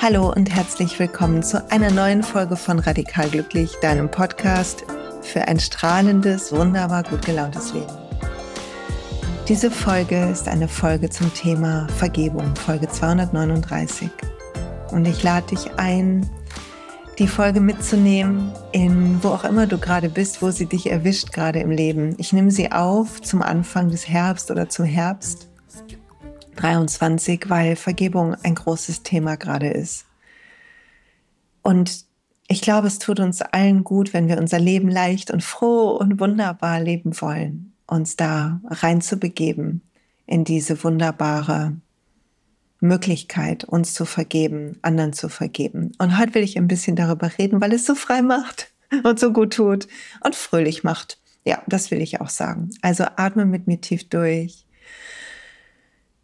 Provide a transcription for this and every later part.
Hallo und herzlich willkommen zu einer neuen Folge von Radikal Glücklich, deinem Podcast für ein strahlendes, wunderbar gut gelauntes Leben. Diese Folge ist eine Folge zum Thema Vergebung, Folge 239. Und ich lade dich ein, die Folge mitzunehmen, in wo auch immer du gerade bist, wo sie dich erwischt gerade im Leben. Ich nehme sie auf zum Anfang des Herbst oder zum Herbst 23, weil Vergebung ein großes Thema gerade ist. Und ich glaube, es tut uns allen gut, wenn wir unser Leben leicht und froh und wunderbar leben wollen, uns da reinzubegeben in diese wunderbare Möglichkeit, uns zu vergeben, anderen zu vergeben. Und heute will ich ein bisschen darüber reden, weil es so frei macht und so gut tut und fröhlich macht. Ja, das will ich auch sagen. Also atme mit mir tief durch.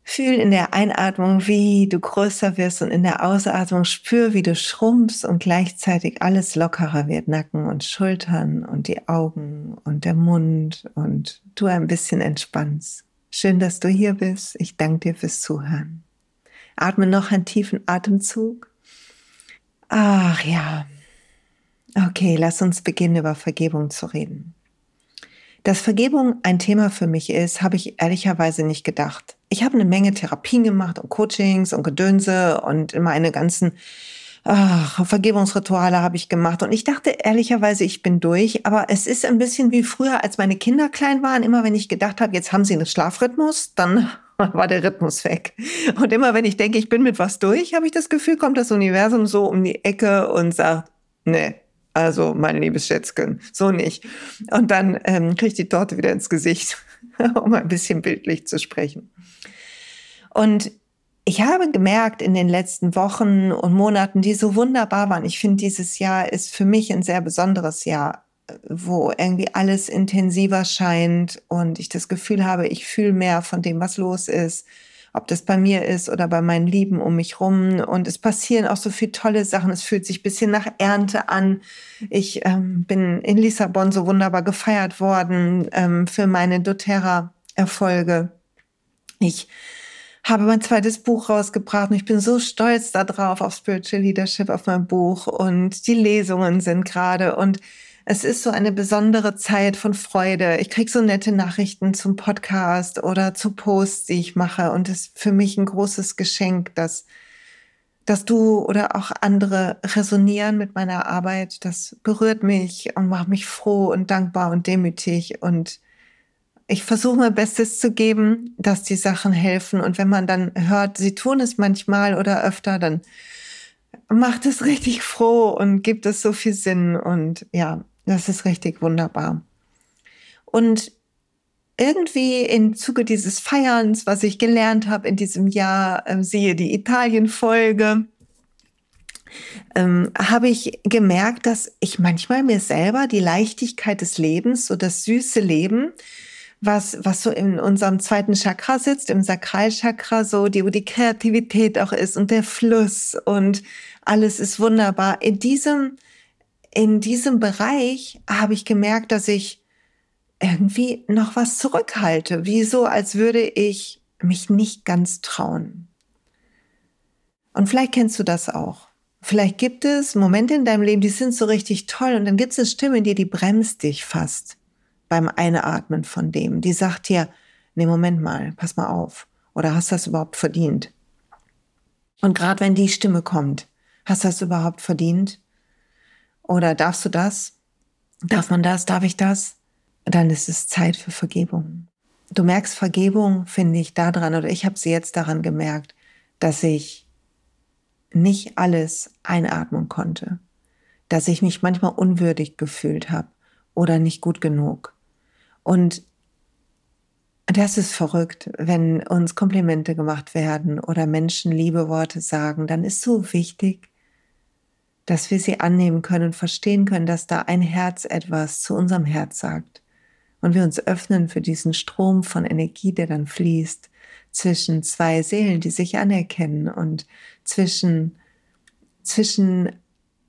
Fühl in der Einatmung, wie du größer wirst und in der Ausatmung spür, wie du schrumpfst und gleichzeitig alles lockerer wird. Nacken und Schultern und die Augen und der Mund und du ein bisschen entspannst. Schön, dass du hier bist. Ich danke dir fürs Zuhören. Atme noch einen tiefen Atemzug. Ach ja. Okay, lass uns beginnen, über Vergebung zu reden. Dass Vergebung ein Thema für mich ist, habe ich ehrlicherweise nicht gedacht. Ich habe eine Menge Therapien gemacht und Coachings und Gedönse und meine ganzen ach, Vergebungsrituale habe ich gemacht. Und ich dachte ehrlicherweise, ich bin durch. Aber es ist ein bisschen wie früher, als meine Kinder klein waren. Immer wenn ich gedacht habe, jetzt haben sie einen Schlafrhythmus, dann war der Rhythmus weg. Und immer wenn ich denke, ich bin mit was durch, habe ich das Gefühl, kommt das Universum so um die Ecke und sagt, nee, also, mein liebes Schätzchen, so nicht. Und dann ähm, kriege ich die Torte wieder ins Gesicht, um ein bisschen bildlich zu sprechen. Und ich habe gemerkt in den letzten Wochen und Monaten, die so wunderbar waren. Ich finde, dieses Jahr ist für mich ein sehr besonderes Jahr, wo irgendwie alles intensiver scheint und ich das Gefühl habe, ich fühle mehr von dem, was los ist ob das bei mir ist oder bei meinen Lieben um mich rum. Und es passieren auch so viele tolle Sachen. Es fühlt sich ein bisschen nach Ernte an. Ich ähm, bin in Lissabon so wunderbar gefeiert worden ähm, für meine doTERRA-Erfolge. Ich habe mein zweites Buch rausgebracht und ich bin so stolz darauf, auf Spiritual Leadership, auf mein Buch und die Lesungen sind gerade und es ist so eine besondere Zeit von Freude. Ich krieg so nette Nachrichten zum Podcast oder zu Posts, die ich mache. Und es ist für mich ein großes Geschenk, dass, dass du oder auch andere resonieren mit meiner Arbeit. Das berührt mich und macht mich froh und dankbar und demütig. Und ich versuche mein Bestes zu geben, dass die Sachen helfen. Und wenn man dann hört, sie tun es manchmal oder öfter, dann macht es richtig froh und gibt es so viel Sinn. Und ja, das ist richtig wunderbar. Und irgendwie im Zuge dieses Feierns, was ich gelernt habe in diesem Jahr, äh, siehe die Italien-Folge, ähm, habe ich gemerkt, dass ich manchmal mir selber die Leichtigkeit des Lebens, so das süße Leben, was, was so in unserem zweiten Chakra sitzt, im Sakralchakra, so, die, wo die Kreativität auch ist und der Fluss und alles ist wunderbar. In diesem in diesem Bereich habe ich gemerkt, dass ich irgendwie noch was zurückhalte, wie so, als würde ich mich nicht ganz trauen. Und vielleicht kennst du das auch. Vielleicht gibt es Momente in deinem Leben, die sind so richtig toll und dann gibt es eine Stimme in dir, die bremst dich fast beim Einatmen von dem. Die sagt dir, nee, Moment mal, pass mal auf. Oder hast du das überhaupt verdient? Und gerade wenn die Stimme kommt, hast du das überhaupt verdient? Oder darfst du das? Darf man das? Darf ich das? Dann ist es Zeit für Vergebung. Du merkst Vergebung, finde ich, daran, oder ich habe sie jetzt daran gemerkt, dass ich nicht alles einatmen konnte, dass ich mich manchmal unwürdig gefühlt habe oder nicht gut genug. Und das ist verrückt, wenn uns Komplimente gemacht werden oder Menschen liebe Worte sagen, dann ist so wichtig, dass wir sie annehmen können und verstehen können, dass da ein Herz etwas zu unserem Herz sagt. Und wir uns öffnen für diesen Strom von Energie, der dann fließt zwischen zwei Seelen, die sich anerkennen und zwischen, zwischen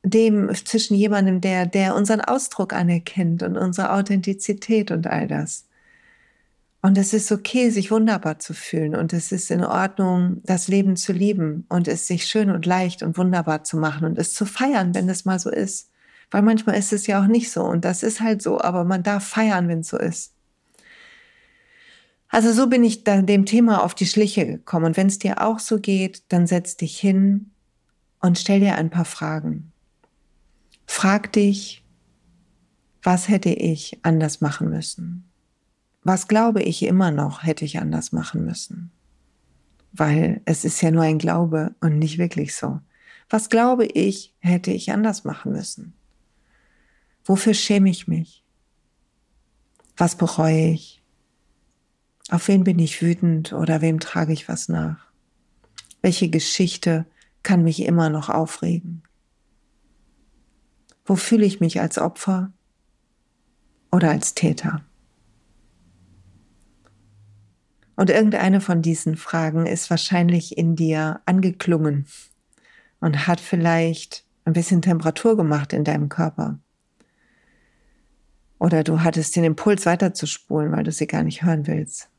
dem, zwischen jemandem, der, der unseren Ausdruck anerkennt und unsere Authentizität und all das. Und es ist okay, sich wunderbar zu fühlen und es ist in Ordnung, das Leben zu lieben und es sich schön und leicht und wunderbar zu machen und es zu feiern, wenn es mal so ist. Weil manchmal ist es ja auch nicht so und das ist halt so, aber man darf feiern, wenn es so ist. Also so bin ich dann dem Thema auf die Schliche gekommen. Und wenn es dir auch so geht, dann setz dich hin und stell dir ein paar Fragen. Frag dich, was hätte ich anders machen müssen? Was glaube ich immer noch, hätte ich anders machen müssen? Weil es ist ja nur ein Glaube und nicht wirklich so. Was glaube ich, hätte ich anders machen müssen? Wofür schäme ich mich? Was bereue ich? Auf wen bin ich wütend oder wem trage ich was nach? Welche Geschichte kann mich immer noch aufregen? Wo fühle ich mich als Opfer oder als Täter? Und irgendeine von diesen Fragen ist wahrscheinlich in dir angeklungen und hat vielleicht ein bisschen Temperatur gemacht in deinem Körper. Oder du hattest den Impuls weiterzuspulen, weil du sie gar nicht hören willst.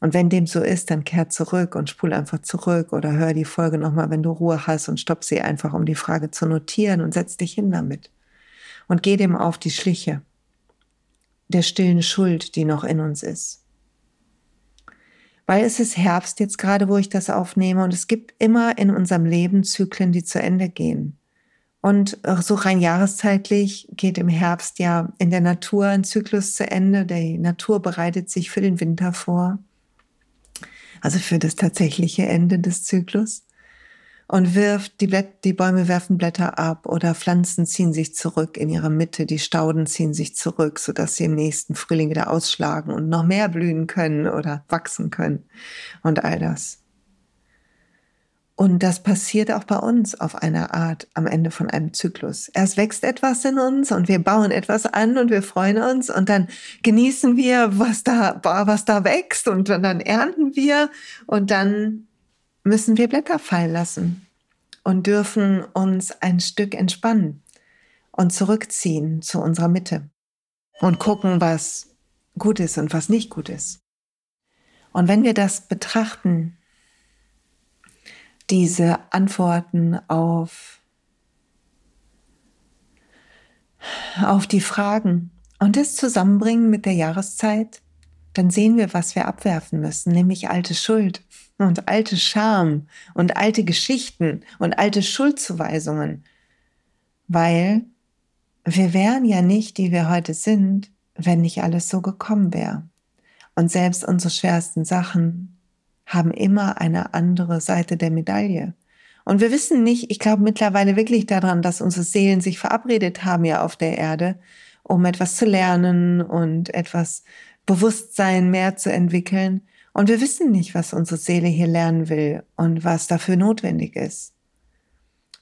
Und wenn dem so ist, dann kehr zurück und spul einfach zurück oder hör die Folge nochmal, wenn du Ruhe hast und stopp sie einfach, um die Frage zu notieren und setz dich hin damit. Und geh dem auf die Schliche der stillen Schuld, die noch in uns ist. Weil es ist Herbst jetzt gerade, wo ich das aufnehme und es gibt immer in unserem Leben Zyklen, die zu Ende gehen. Und so rein jahreszeitlich geht im Herbst ja in der Natur ein Zyklus zu Ende. Die Natur bereitet sich für den Winter vor. Also für das tatsächliche Ende des Zyklus. Und wirft, die, Blätt, die Bäume werfen Blätter ab oder Pflanzen ziehen sich zurück in ihrer Mitte, die Stauden ziehen sich zurück, sodass sie im nächsten Frühling wieder ausschlagen und noch mehr blühen können oder wachsen können und all das. Und das passiert auch bei uns auf eine Art am Ende von einem Zyklus. Erst wächst etwas in uns und wir bauen etwas an und wir freuen uns und dann genießen wir, was da, was da wächst und dann ernten wir und dann müssen wir Blätter fallen lassen und dürfen uns ein Stück entspannen und zurückziehen zu unserer Mitte und gucken, was gut ist und was nicht gut ist. Und wenn wir das betrachten, diese Antworten auf, auf die Fragen und das zusammenbringen mit der Jahreszeit, dann sehen wir, was wir abwerfen müssen, nämlich alte Schuld und alte Scham und alte Geschichten und alte Schuldzuweisungen, weil wir wären ja nicht, die wir heute sind, wenn nicht alles so gekommen wäre. Und selbst unsere schwersten Sachen haben immer eine andere Seite der Medaille. Und wir wissen nicht, ich glaube mittlerweile wirklich daran, dass unsere Seelen sich verabredet haben ja auf der Erde, um etwas zu lernen und etwas Bewusstsein mehr zu entwickeln. Und wir wissen nicht, was unsere Seele hier lernen will und was dafür notwendig ist.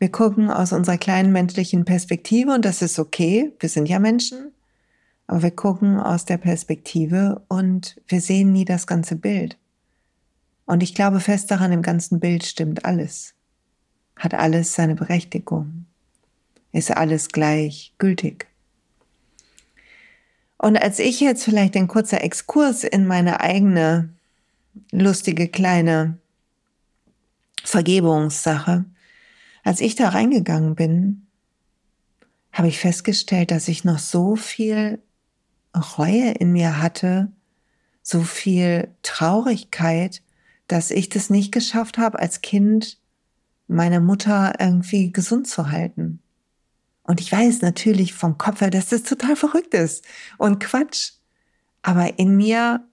Wir gucken aus unserer kleinen menschlichen Perspektive und das ist okay. Wir sind ja Menschen. Aber wir gucken aus der Perspektive und wir sehen nie das ganze Bild. Und ich glaube fest daran, im ganzen Bild stimmt alles. Hat alles seine Berechtigung. Ist alles gleich gültig. Und als ich jetzt vielleicht ein kurzer Exkurs in meine eigene lustige kleine Vergebungssache, als ich da reingegangen bin, habe ich festgestellt, dass ich noch so viel Reue in mir hatte, so viel Traurigkeit, dass ich das nicht geschafft habe, als Kind meine Mutter irgendwie gesund zu halten. Und ich weiß natürlich vom Kopf her, dass das total verrückt ist und Quatsch. Aber in mir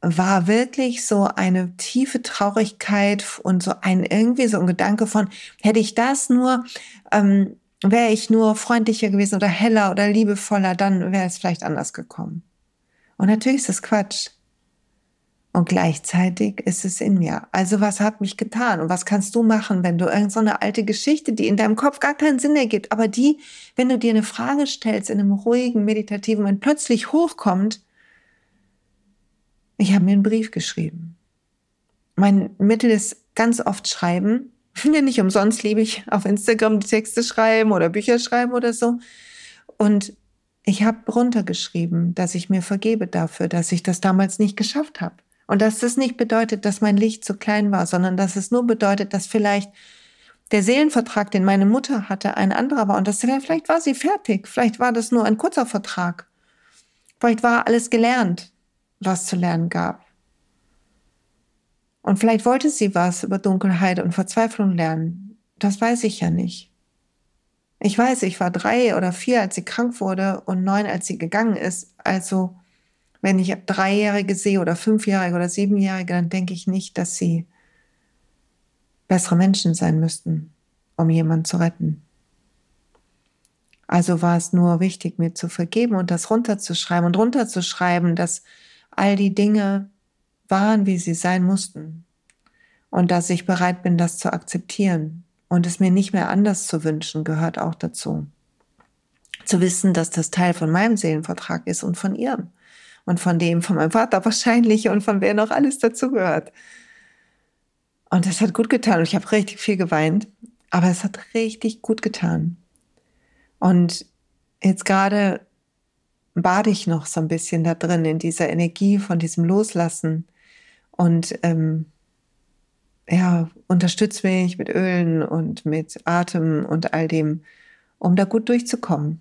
war wirklich so eine tiefe Traurigkeit und so ein irgendwie so ein Gedanke von, hätte ich das nur, ähm, wäre ich nur freundlicher gewesen oder heller oder liebevoller, dann wäre es vielleicht anders gekommen. Und natürlich ist das Quatsch. Und gleichzeitig ist es in mir. Also was hat mich getan? Und was kannst du machen, wenn du irgendeine so alte Geschichte, die in deinem Kopf gar keinen Sinn ergibt, aber die, wenn du dir eine Frage stellst in einem ruhigen, meditativen Moment, plötzlich hochkommt, ich habe mir einen Brief geschrieben. Mein Mittel ist ganz oft schreiben, Ja, nicht umsonst liebe ich auf Instagram Texte schreiben oder Bücher schreiben oder so. Und ich habe runtergeschrieben, dass ich mir vergebe dafür, dass ich das damals nicht geschafft habe. Und dass das nicht bedeutet, dass mein Licht zu klein war, sondern dass es nur bedeutet, dass vielleicht der Seelenvertrag, den meine Mutter hatte, ein anderer war. Und das, vielleicht war sie fertig. Vielleicht war das nur ein kurzer Vertrag. Vielleicht war alles gelernt, was zu lernen gab. Und vielleicht wollte sie was über Dunkelheit und Verzweiflung lernen. Das weiß ich ja nicht. Ich weiß, ich war drei oder vier, als sie krank wurde und neun, als sie gegangen ist. Also, wenn ich Dreijährige sehe oder Fünfjährige oder Siebenjährige, dann denke ich nicht, dass sie bessere Menschen sein müssten, um jemanden zu retten. Also war es nur wichtig, mir zu vergeben und das runterzuschreiben und runterzuschreiben, dass all die Dinge waren, wie sie sein mussten. Und dass ich bereit bin, das zu akzeptieren. Und es mir nicht mehr anders zu wünschen, gehört auch dazu. Zu wissen, dass das Teil von meinem Seelenvertrag ist und von ihrem. Und von dem, von meinem Vater wahrscheinlich und von wer noch alles dazu gehört. Und das hat gut getan. Und ich habe richtig viel geweint. Aber es hat richtig gut getan. Und jetzt gerade bade ich noch so ein bisschen da drin, in dieser Energie von diesem Loslassen. Und ähm, ja, unterstützt mich mit Ölen und mit Atem und all dem, um da gut durchzukommen.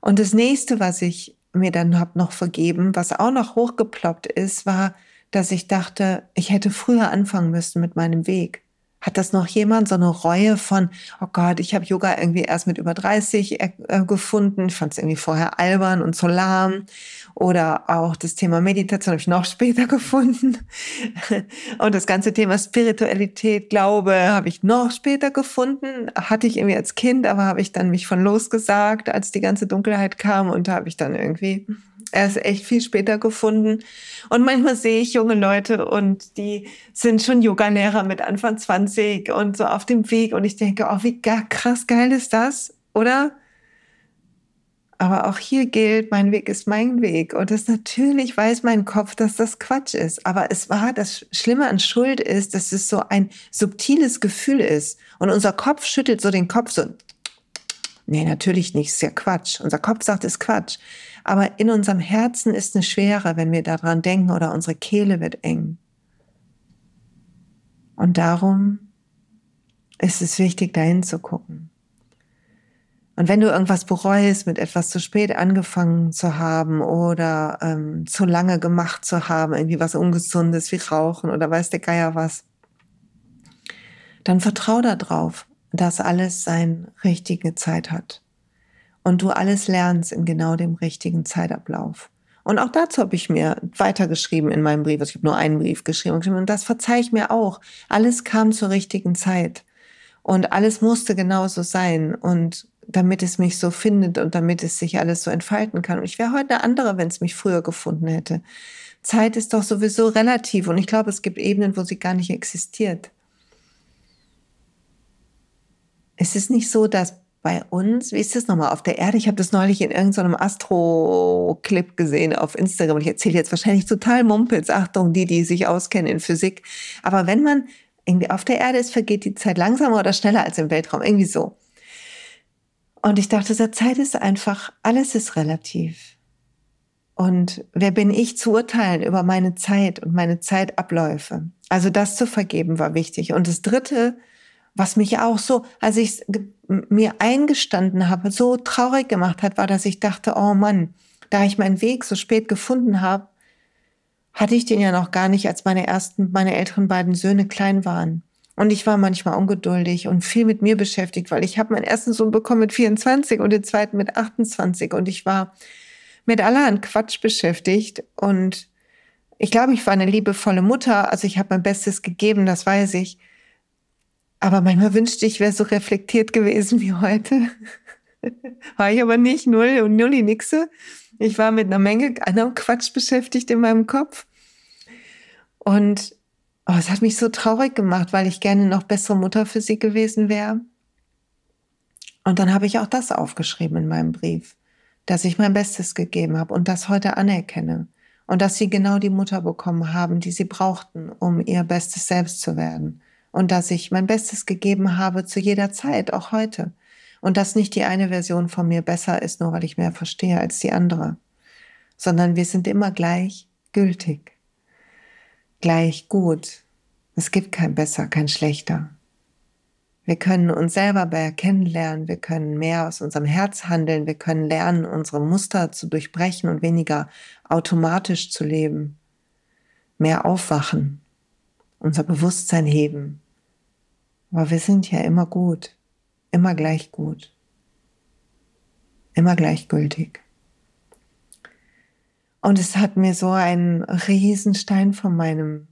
Und das nächste, was ich mir dann hab noch vergeben, was auch noch hochgeploppt ist, war, dass ich dachte, ich hätte früher anfangen müssen mit meinem Weg. Hat das noch jemand so eine Reue von, oh Gott, ich habe Yoga irgendwie erst mit über 30 äh, gefunden, ich fand es irgendwie vorher albern und so lahm. Oder auch das Thema Meditation habe ich noch später gefunden. Und das ganze Thema Spiritualität, Glaube habe ich noch später gefunden. Hatte ich irgendwie als Kind, aber habe ich dann mich von losgesagt, als die ganze Dunkelheit kam und da habe ich dann irgendwie erst echt viel später gefunden. Und manchmal sehe ich junge Leute und die sind schon Yogalehrer mit Anfang 20 und so auf dem Weg. Und ich denke, oh, wie krass geil ist das, oder? Aber auch hier gilt, mein Weg ist mein Weg. Und das natürlich weiß mein Kopf, dass das Quatsch ist. Aber es war, das Schlimme an Schuld ist, dass es so ein subtiles Gefühl ist. Und unser Kopf schüttelt so den Kopf so. Nee, natürlich nicht, ist ja Quatsch. Unser Kopf sagt, es ist Quatsch. Aber in unserem Herzen ist eine Schwere, wenn wir daran denken oder unsere Kehle wird eng. Und darum ist es wichtig, dahin zu gucken. Und wenn du irgendwas bereust, mit etwas zu spät angefangen zu haben oder ähm, zu lange gemacht zu haben, irgendwie was Ungesundes wie Rauchen oder weiß der Geier was, dann vertrau darauf, dass alles seine richtige Zeit hat. Und du alles lernst in genau dem richtigen Zeitablauf. Und auch dazu habe ich mir weitergeschrieben in meinem Brief. Also ich habe nur einen Brief geschrieben und das verzeih ich mir auch. Alles kam zur richtigen Zeit. Und alles musste genauso sein. Und damit es mich so findet und damit es sich alles so entfalten kann. Und ich wäre heute eine andere, wenn es mich früher gefunden hätte. Zeit ist doch sowieso relativ und ich glaube, es gibt Ebenen, wo sie gar nicht existiert. Es ist nicht so, dass bei uns, wie ist das nochmal, auf der Erde, ich habe das neulich in irgendeinem Astro-Clip gesehen auf Instagram ich erzähle jetzt wahrscheinlich total Mumpels, Achtung, die, die sich auskennen in Physik. Aber wenn man irgendwie auf der Erde ist, vergeht die Zeit langsamer oder schneller als im Weltraum, irgendwie so. Und ich dachte, der Zeit ist einfach, alles ist relativ. Und wer bin ich zu urteilen über meine Zeit und meine Zeitabläufe? Also das zu vergeben war wichtig. Und das Dritte, was mich auch so, als ich mir eingestanden habe, so traurig gemacht hat, war, dass ich dachte, oh Mann, da ich meinen Weg so spät gefunden habe, hatte ich den ja noch gar nicht, als meine ersten, meine älteren beiden Söhne klein waren. Und ich war manchmal ungeduldig und viel mit mir beschäftigt, weil ich habe meinen ersten Sohn bekommen mit 24 und den zweiten mit 28 und ich war mit allerhand Quatsch beschäftigt und ich glaube, ich war eine liebevolle Mutter, also ich habe mein Bestes gegeben, das weiß ich. Aber manchmal wünschte ich, wäre so reflektiert gewesen wie heute. war ich aber nicht, null und nulli nixe. Ich war mit einer Menge anderem Quatsch beschäftigt in meinem Kopf. Und Oh, es hat mich so traurig gemacht, weil ich gerne noch bessere Mutter für sie gewesen wäre. Und dann habe ich auch das aufgeschrieben in meinem Brief, dass ich mein Bestes gegeben habe und das heute anerkenne. Und dass sie genau die Mutter bekommen haben, die sie brauchten, um ihr bestes Selbst zu werden. Und dass ich mein Bestes gegeben habe zu jeder Zeit, auch heute. Und dass nicht die eine Version von mir besser ist, nur weil ich mehr verstehe als die andere, sondern wir sind immer gleich gültig, gleich gut. Es gibt kein besser, kein schlechter. Wir können uns selber mehr kennenlernen, wir können mehr aus unserem Herz handeln, wir können lernen, unsere Muster zu durchbrechen und weniger automatisch zu leben, mehr aufwachen, unser Bewusstsein heben. Aber wir sind ja immer gut, immer gleich gut, immer gleichgültig. Und es hat mir so einen Riesenstein von meinem,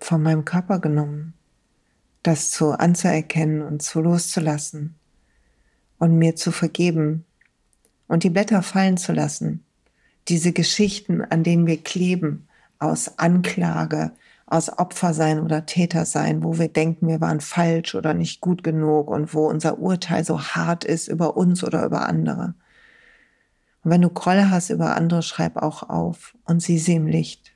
von meinem Körper genommen das zu anzuerkennen und zu loszulassen und mir zu vergeben und die Blätter fallen zu lassen. Diese Geschichten, an denen wir kleben, aus Anklage, aus Opfersein oder Tätersein, wo wir denken, wir waren falsch oder nicht gut genug und wo unser Urteil so hart ist über uns oder über andere. Und wenn du Grolle hast über andere, schreib auch auf und sieh sie im Licht.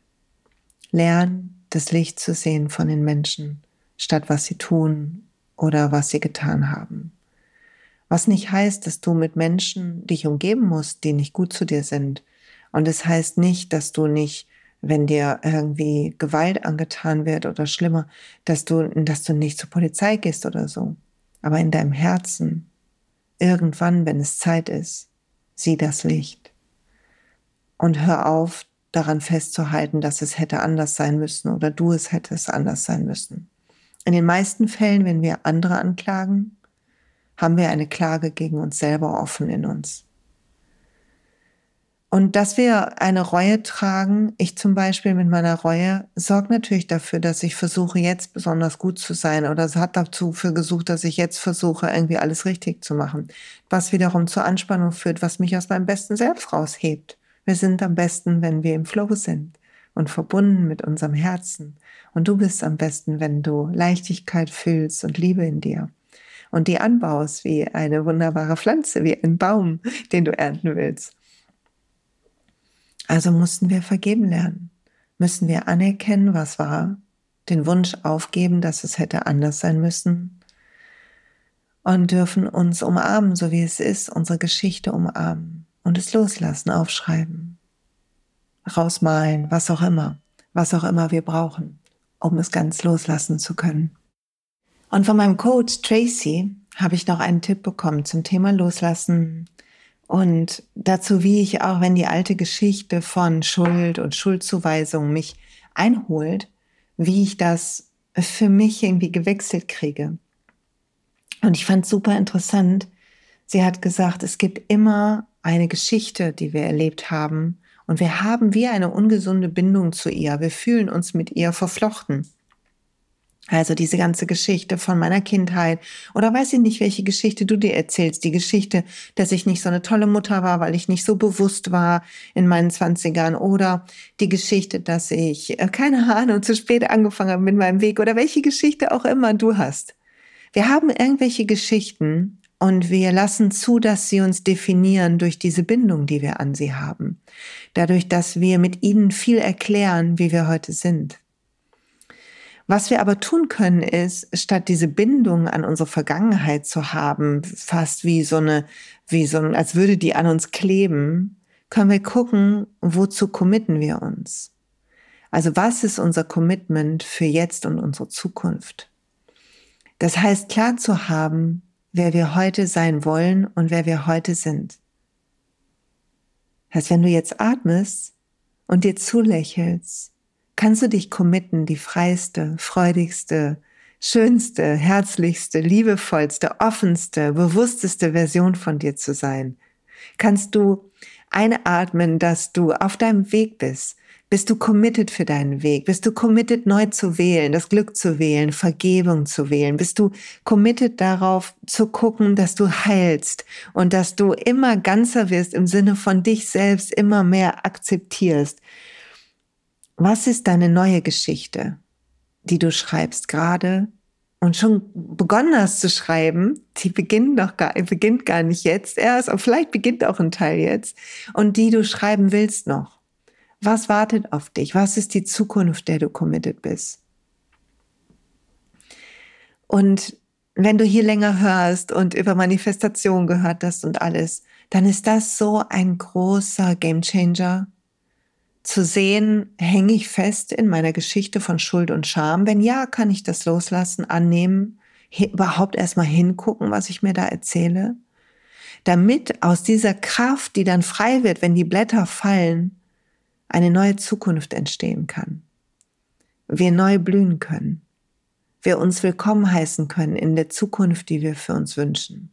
Lern, das Licht zu sehen von den Menschen statt was sie tun oder was sie getan haben. Was nicht heißt, dass du mit Menschen dich umgeben musst, die nicht gut zu dir sind. Und es das heißt nicht, dass du nicht, wenn dir irgendwie Gewalt angetan wird oder schlimmer, dass du, dass du nicht zur Polizei gehst oder so. Aber in deinem Herzen, irgendwann, wenn es Zeit ist, sieh das Licht. Und hör auf, daran festzuhalten, dass es hätte anders sein müssen oder du es hättest anders sein müssen. In den meisten Fällen, wenn wir andere anklagen, haben wir eine Klage gegen uns selber offen in uns. Und dass wir eine Reue tragen, ich zum Beispiel mit meiner Reue, sorgt natürlich dafür, dass ich versuche, jetzt besonders gut zu sein oder es hat dazu für gesucht, dass ich jetzt versuche, irgendwie alles richtig zu machen. Was wiederum zur Anspannung führt, was mich aus meinem besten Selbst raushebt. Wir sind am besten, wenn wir im Flow sind und verbunden mit unserem Herzen. Und du bist am besten, wenn du Leichtigkeit fühlst und Liebe in dir. Und die anbaust wie eine wunderbare Pflanze, wie ein Baum, den du ernten willst. Also mussten wir vergeben lernen. Müssen wir anerkennen, was war, den Wunsch aufgeben, dass es hätte anders sein müssen und dürfen uns umarmen, so wie es ist, unsere Geschichte umarmen und es loslassen, aufschreiben rausmalen, was auch immer, was auch immer wir brauchen, um es ganz loslassen zu können. Und von meinem Coach Tracy habe ich noch einen Tipp bekommen zum Thema Loslassen und dazu, wie ich auch, wenn die alte Geschichte von Schuld und Schuldzuweisung mich einholt, wie ich das für mich irgendwie gewechselt kriege. Und ich fand super interessant. Sie hat gesagt, es gibt immer eine Geschichte, die wir erlebt haben, und wir haben wie eine ungesunde Bindung zu ihr. Wir fühlen uns mit ihr verflochten. Also diese ganze Geschichte von meiner Kindheit oder weiß ich nicht, welche Geschichte du dir erzählst. Die Geschichte, dass ich nicht so eine tolle Mutter war, weil ich nicht so bewusst war in meinen Zwanzigern oder die Geschichte, dass ich, äh, keine Ahnung, zu spät angefangen habe mit meinem Weg oder welche Geschichte auch immer du hast. Wir haben irgendwelche Geschichten und wir lassen zu, dass sie uns definieren durch diese Bindung, die wir an sie haben. Dadurch, dass wir mit ihnen viel erklären, wie wir heute sind. Was wir aber tun können, ist, statt diese Bindung an unsere Vergangenheit zu haben, fast wie so eine, wie so, als würde die an uns kleben, können wir gucken, wozu committen wir uns? Also was ist unser Commitment für jetzt und unsere Zukunft? Das heißt, klar zu haben, wer wir heute sein wollen und wer wir heute sind. Heißt, wenn du jetzt atmest und dir zulächelst, kannst du dich committen, die freiste, freudigste, schönste, herzlichste, liebevollste, offenste, bewussteste Version von dir zu sein. Kannst du einatmen, dass du auf deinem Weg bist, bist du committed für deinen Weg? Bist du committed, neu zu wählen, das Glück zu wählen, Vergebung zu wählen? Bist du committed darauf zu gucken, dass du heilst und dass du immer ganzer wirst im Sinne von dich selbst immer mehr akzeptierst? Was ist deine neue Geschichte, die du schreibst gerade und schon begonnen hast zu schreiben, die beginnt noch gar, beginnt gar nicht jetzt erst, aber vielleicht beginnt auch ein Teil jetzt und die du schreiben willst noch. Was wartet auf dich? Was ist die Zukunft, der du committed bist? Und wenn du hier länger hörst und über Manifestation gehört hast und alles, dann ist das so ein großer Gamechanger. Zu sehen, hänge ich fest in meiner Geschichte von Schuld und Scham? Wenn ja, kann ich das loslassen, annehmen, überhaupt erstmal hingucken, was ich mir da erzähle? Damit aus dieser Kraft, die dann frei wird, wenn die Blätter fallen, eine neue Zukunft entstehen kann. Wir neu blühen können wir uns willkommen heißen können in der Zukunft, die wir für uns wünschen.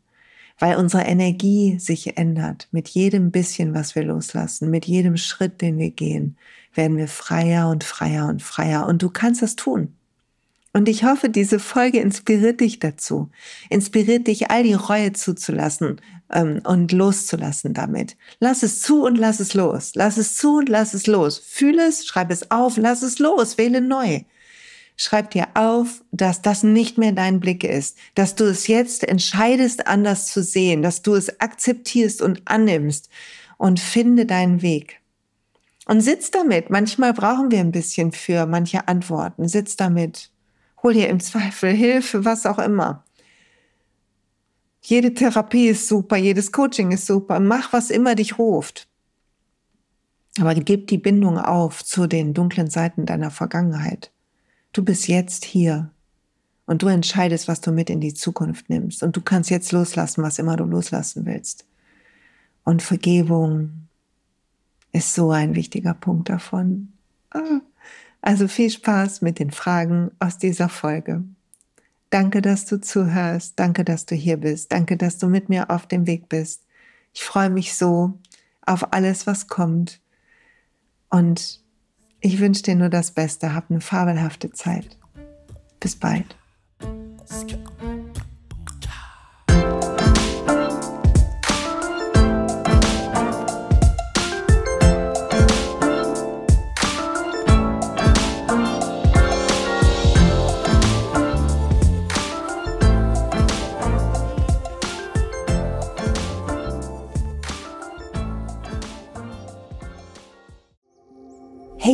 Weil unsere Energie sich ändert mit jedem bisschen, was wir loslassen, mit jedem Schritt, den wir gehen, werden wir freier und freier und freier. Und du kannst das tun. Und ich hoffe, diese Folge inspiriert dich dazu, inspiriert dich, all die Reue zuzulassen ähm, und loszulassen damit. Lass es zu und lass es los. Lass es zu und lass es los. Fühle es, schreib es auf, lass es los, wähle neu. Schreib dir auf, dass das nicht mehr dein Blick ist, dass du es jetzt entscheidest, anders zu sehen, dass du es akzeptierst und annimmst und finde deinen Weg. Und sitz damit. Manchmal brauchen wir ein bisschen für manche Antworten. Sitz damit. Hol dir im Zweifel Hilfe, was auch immer. Jede Therapie ist super, jedes Coaching ist super. Mach, was immer dich ruft. Aber gib die Bindung auf zu den dunklen Seiten deiner Vergangenheit. Du bist jetzt hier und du entscheidest, was du mit in die Zukunft nimmst. Und du kannst jetzt loslassen, was immer du loslassen willst. Und Vergebung ist so ein wichtiger Punkt davon. Ah, also viel Spaß mit den Fragen aus dieser Folge. Danke, dass du zuhörst. Danke, dass du hier bist. Danke, dass du mit mir auf dem Weg bist. Ich freue mich so auf alles, was kommt. Und ich wünsche dir nur das Beste, hab eine fabelhafte Zeit. Bis bald.